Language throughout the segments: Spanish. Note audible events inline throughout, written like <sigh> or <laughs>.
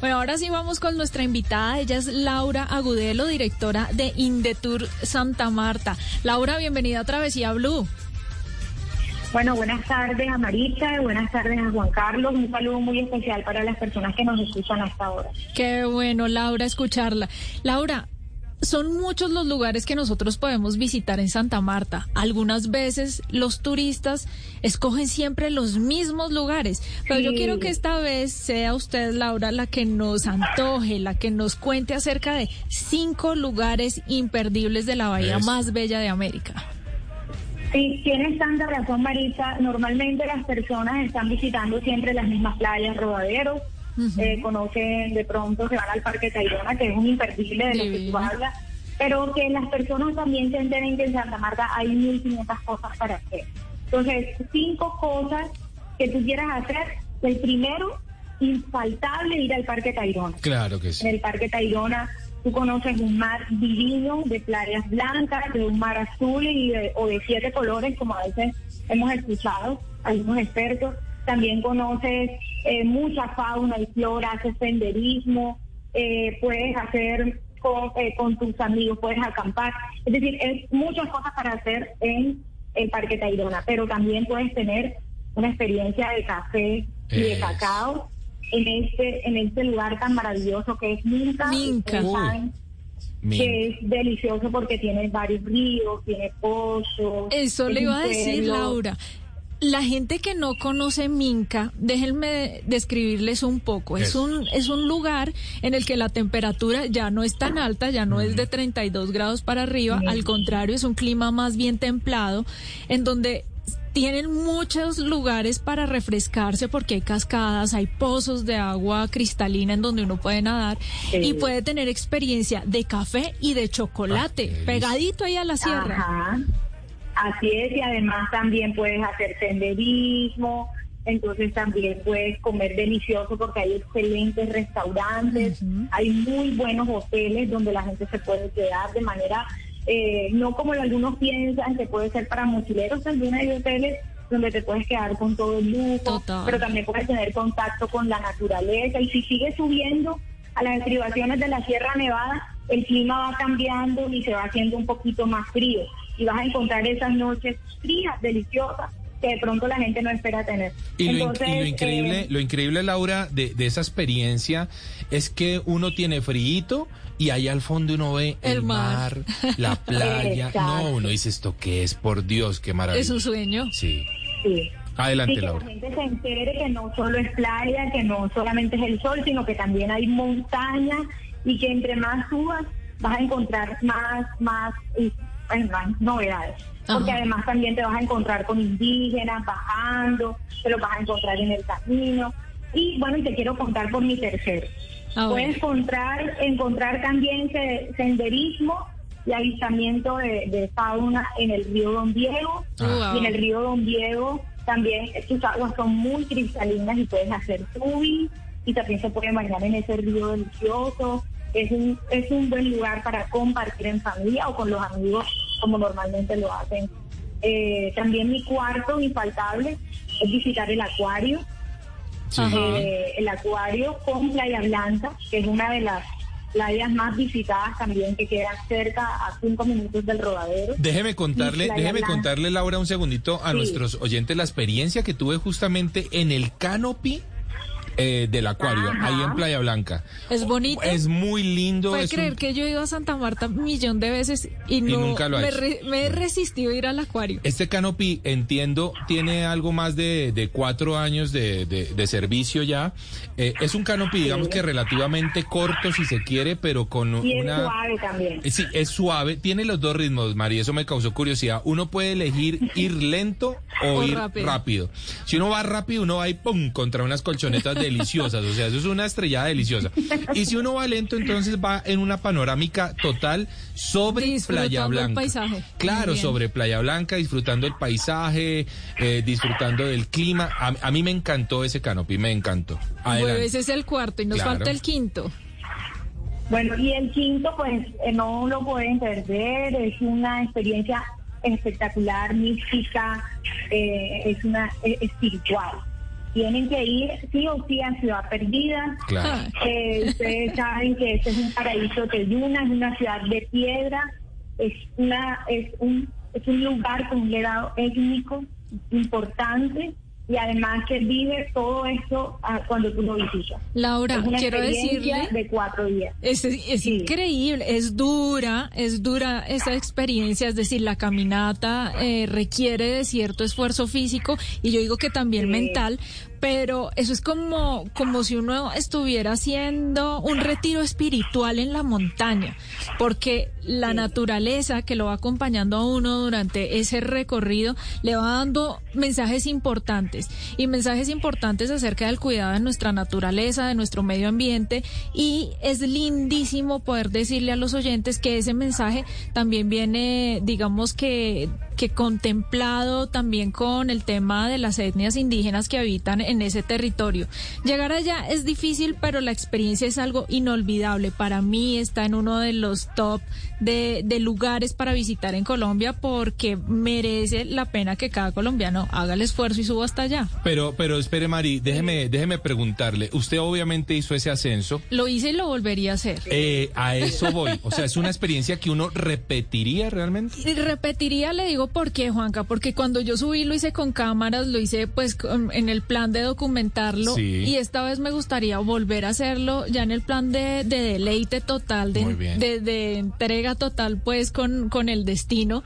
Bueno, ahora sí vamos con nuestra invitada. Ella es Laura Agudelo, directora de Indetour Santa Marta. Laura, bienvenida a Travesía Blue. Bueno, buenas tardes a Marita, buenas tardes a Juan Carlos. Un saludo muy especial para las personas que nos escuchan hasta ahora. Qué bueno, Laura, escucharla. Laura, son muchos los lugares que nosotros podemos visitar en Santa Marta. Algunas veces los turistas escogen siempre los mismos lugares, pero yo quiero que esta vez sea usted, Laura, la que nos antoje, la que nos cuente acerca de cinco lugares imperdibles de la bahía más bella de América. Sí, tienes tanta razón, Marisa. Normalmente las personas están visitando siempre las mismas playas, rodaderos, eh, conocen de pronto, se van al Parque Tayrona, que es un imperdible de lo que tú hablas, pero que las personas también se enteren que en Santa Marta hay 1.500 cosas para hacer. Entonces, cinco cosas que tú quieras hacer. El primero, infaltable, ir al Parque Tayrona. Claro que sí. En el Parque Tayrona tú conoces un mar divino de playas blancas, de un mar azul y o de siete colores, como a veces hemos escuchado algunos expertos. También conoces eh, mucha fauna y flora, haces senderismo, eh, puedes hacer con, eh, con, tus amigos, puedes acampar. Es decir, es muchas cosas para hacer en el Parque Tayrona, pero también puedes tener una experiencia de café y de cacao en este en este lugar tan maravilloso que es Minca. Minca. que es delicioso porque tiene varios ríos, tiene pozos. Eso le iba a decir, Laura. La gente que no conoce Minca, déjenme describirles un poco. Es un, es un lugar en el que la temperatura ya no es tan alta, ya no es de 32 grados para arriba, al contrario, es un clima más bien templado, en donde tienen muchos lugares para refrescarse porque hay cascadas, hay pozos de agua cristalina en donde uno puede nadar y puede tener experiencia de café y de chocolate, pegadito ahí a la sierra. Ajá. Así es, y además también puedes hacer senderismo, entonces también puedes comer delicioso porque hay excelentes restaurantes, hay muy buenos hoteles donde la gente se puede quedar de manera, eh, no como algunos piensan que puede ser para mochileros, también hay hoteles donde te puedes quedar con todo el lujo, pero también puedes tener contacto con la naturaleza y si sigues subiendo a las estribaciones de la Sierra Nevada, el clima va cambiando y se va haciendo un poquito más frío y vas a encontrar esas noches frías, deliciosas, que de pronto la gente no espera tener. Y, Entonces, lo, y lo, increíble, eh, lo increíble, Laura, de, de, esa experiencia es que uno tiene frío y ahí al fondo uno ve el, El mar. mar, la <laughs> playa. Exacto. no, uno dice esto qué es, por Dios, qué maravilla. Es un sueño. Sí. sí. Adelante, Y que Laura. la gente se entere que no solo es playa, que no solamente es el sol, sino que también hay montaña y que entre más subas vas a encontrar más, más, pues, novedades. Porque Ajá. además también te vas a encontrar con indígenas bajando, te los vas a encontrar en el camino. Y bueno, y te quiero contar por mi tercero. A ver. Puedes encontrar, encontrar también se- senderismo y avistamiento de, de fauna en el río Don Diego. Ah. Y en el río Don Diego también sus aguas son muy cristalinas y puedes hacer tubing y también se puede bañar en ese río delicioso. Es un, es un buen lugar para compartir en familia o con los amigos como normalmente lo hacen. Eh, también mi cuarto infaltable es visitar el acuario. Sí. Eh, el acuario con Playa Blanca, que es una de las playas más visitadas también, que queda cerca a cinco minutos del rodadero. Déjeme contarle, déjeme Blanca. contarle, Laura, un segundito a Sí. nuestros oyentes la experiencia que tuve justamente en el canopy eh, del acuario, Ajá. ahí en Playa Blanca. Es bonito. Es muy lindo. Puede es un- creer que yo he ido a Santa Marta un millón de veces y, no nunca lo me, re- me he resistido a ir al acuario. Este canopy, entiendo, tiene algo más de, de cuatro años de, de- de servicio ya. Eh, es un canopy, digamos que relativamente corto si se quiere, pero con Y es una... suave también. Eh, Sí, es suave, tiene los dos ritmos, María, eso me causó curiosidad. Uno puede elegir ir lento o, <laughs> O ir rápido. rápido. Si uno va rápido, uno va ahí, ¡pum!, contra unas colchonetas deliciosas, o sea, eso es una estrellada deliciosa. Y si uno va lento, entonces va en una panorámica total sobre Playa Blanca. El paisaje. Claro, sobre Playa Blanca, disfrutando el paisaje, eh, disfrutando del clima. A, mí me encantó ese canopy, me encantó. Bueno, ese es el cuarto y nos falta el quinto. Bueno, y el quinto, pues eh, no lo pueden perder, es una experiencia espectacular, mística, eh, es una espiritual. Tienen que ir sí o sí a Ciudad Perdida. Eh, ustedes <laughs> saben que este es un paraíso de luna, es una ciudad de piedra, es una es un es un lugar con un legado étnico importante y además que vive todo esto ah, cuando tú lo visitas. Laura, quiero decirle de cuatro días. Es, es increíble, es dura, es dura esa experiencia, es decir, la caminata eh, requiere de cierto esfuerzo físico y yo digo que también mental, pero eso es como, como si uno estuviera haciendo un retiro espiritual en la montaña, porque la naturaleza que lo va acompañando a uno durante ese recorrido le va dando mensajes importantes y mensajes importantes acerca del cuidado de nuestra naturaleza, de nuestro medio ambiente y es lindísimo poder decirle a los oyentes que ese mensaje también viene, digamos que que contemplado también con el tema de las etnias indígenas que habitan en ese territorio. Llegar allá es difícil, pero la experiencia es algo inolvidable. Para mí está en uno de los top de, de lugares para visitar en Colombia porque merece la pena que cada colombiano haga el esfuerzo y suba hasta allá. Pero, pero espere, Mari, déjeme, déjeme preguntarle. Usted obviamente hizo ese ascenso. Lo hice y lo volvería a hacer. Eh, a eso voy. O sea, es una experiencia que uno repetiría realmente. Repetiría, le digo, ¿por qué, Juanca? Porque cuando yo subí lo hice con cámaras, lo hice pues en el plan de documentarlo y esta vez me gustaría volver a hacerlo ya en el plan de, deleite total, de, de, entrega total pues con, con el destino.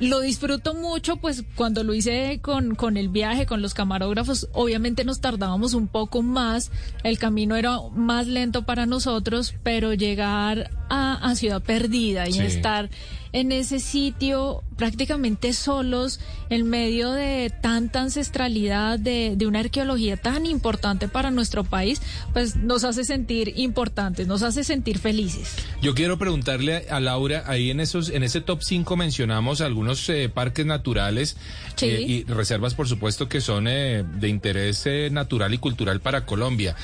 Lo disfruto mucho, pues cuando lo hice con, con el viaje, con los camarógrafos, obviamente nos tardábamos un poco más, el camino era más lento para nosotros, pero llegar a, a Ciudad Perdida y estar en ese sitio prácticamente solos en medio de tanta ancestralidad, de, de, una arqueología tan importante para nuestro país, pues nos hace sentir importantes, nos hace sentir felices. Yo quiero preguntarle a Laura, ahí en esos, en ese top 5 mencionamos algunos eh, parques naturales eh, y reservas, por supuesto, que son eh, de interés natural y cultural para Colombia.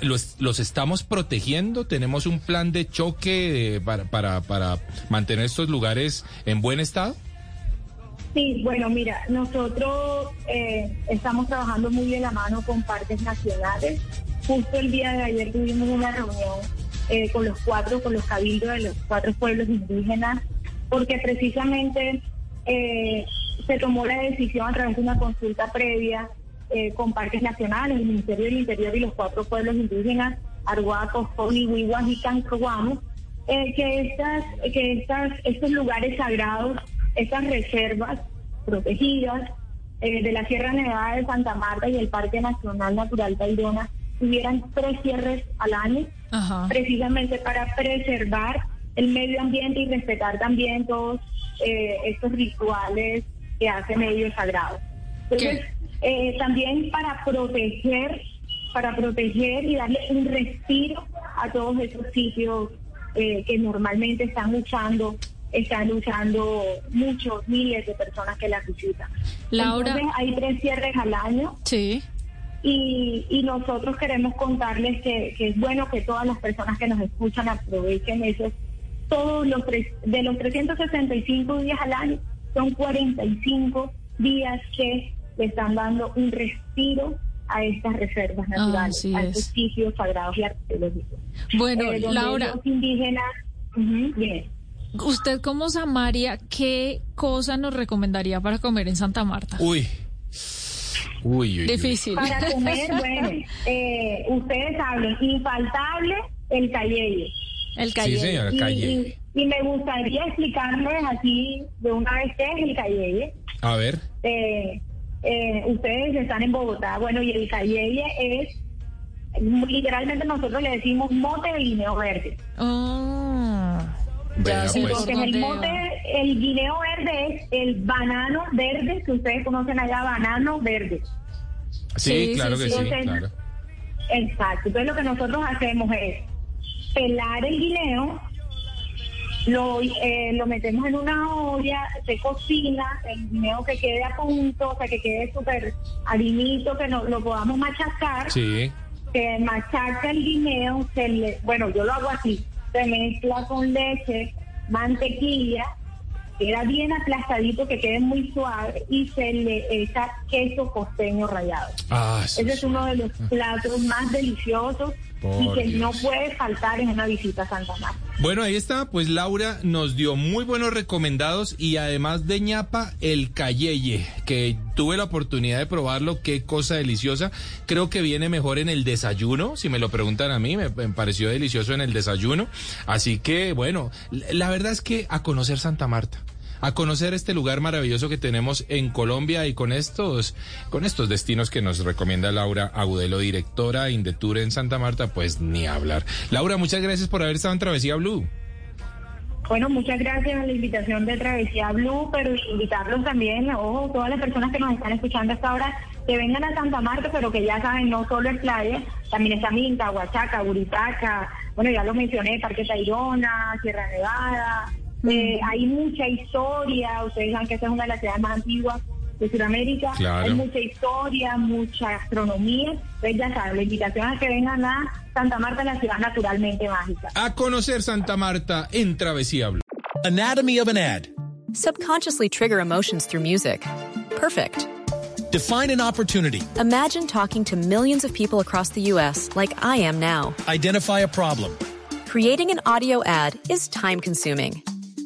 Los, ¿Los, estamos protegiendo? ¿Tenemos un plan de choque para, para, para mantener estos lugares en buen estado? Sí, bueno, mira, nosotros eh, estamos trabajando muy de la mano con parques nacionales. Justo el día de ayer tuvimos una reunión eh, con los cuatro, con los cabildos de los cuatro pueblos indígenas, porque precisamente eh, se tomó la decisión a través de una consulta previa con parques nacionales, el Ministerio del Interior y los cuatro pueblos indígenas, Arhuacos, Coni, Huihuas y Cancoguamos, que, estas, que estas, estos lugares sagrados estas reservas protegidas eh, de la Sierra Nevada de Santa Marta y el Parque Nacional Natural Tayrona tuvieran tres cierres al año, precisamente para preservar el medio ambiente y respetar también todos eh, estos rituales que hace medio sagrado. Entonces, eh, también para proteger, para proteger y darle un respiro a todos esos sitios que normalmente están luchando están usando muchos miles de personas que la visitan. Laura. Entonces, hay tres cierres al año. Sí. Y, y nosotros queremos contarles que, que, es bueno que todas las personas que nos escuchan aprovechen eso. Todos los tres, de los 365 días al año, son 45 días que le están dando un respiro a estas reservas ah, naturales, a estos sitios sagrados y arqueológicos. Bueno, eh, Laura. Los indígenas, bien. Usted como Samaria, ¿qué cosa nos recomendaría para comer en Santa Marta? Uy. Uy, uy, Difícil. Para comer, <laughs> bueno, eh, ustedes hablen, infaltable el cayeye. El cayeye. Sí, señora, y, Y, me gustaría explicarles así de una vez qué es el cayeye. A ver. Eh, eh, ustedes están en Bogotá, bueno, y el cayeye es, literalmente nosotros le decimos mote de guineo verde. Oh. Ya, pues. Porque en el monte, el guineo verde es el banano verde, que ustedes conocen allá, banano verde. Sí, claro que sí, claro. Exacto. Entonces lo que nosotros hacemos es pelar el guineo, lo, eh, lo metemos en una olla, se cocina, el guineo que quede a punto, o sea, que quede súper harinito, que no, lo podamos machacar. Sí. Se machaca el guineo, se le, bueno, yo lo hago así, se mezcla con leche, mantequilla, queda bien aplastadito, que quede muy suave y se le echa queso costeño rallado. Ah, Ese es uno de los platos más deliciosos y que no puede faltar en una visita a Santa Marta. Bueno, ahí está, pues Laura nos dio muy buenos recomendados y además de ñapa, el cayeye, que tuve la oportunidad de probarlo, qué cosa deliciosa. Creo que viene mejor en el desayuno, si me lo preguntan a mí, me, me pareció delicioso en el desayuno. Así que, bueno, la verdad es que a conocer Santa Marta a conocer este lugar maravilloso que tenemos en Colombia y con estos, con estos destinos que nos recomienda Laura Agudelo, directora Indetur en Santa Marta, pues ni hablar. Laura, muchas gracias por haber estado en Travesía Blue. Bueno, muchas gracias a la invitación de Travesía Blue, pero invitarlos también, ojo, todas las personas que nos están escuchando hasta ahora, que vengan a Santa Marta, pero que ya saben, no solo es playa, también está Minta, Huachaca, Buritaca, bueno, ya lo mencioné, Parque Tayrona, Sierra Nevada, eh, hay mucha historia, ustedes saben que esta es una de las ciudades más antiguas de Sudamérica. Hay mucha historia, mucha gastronomía. Entonces ya saben, la invitación a que vengan a Santa Marta, la ciudad naturalmente mágica. A conocer Santa Marta en Travesía. Anatomy of an ad. Subconsciously trigger emotions through music. Perfect. Define an opportunity. Imagine talking to millions of people across the U.S. like I am now. Identify a problem. Creating an audio ad is time consuming.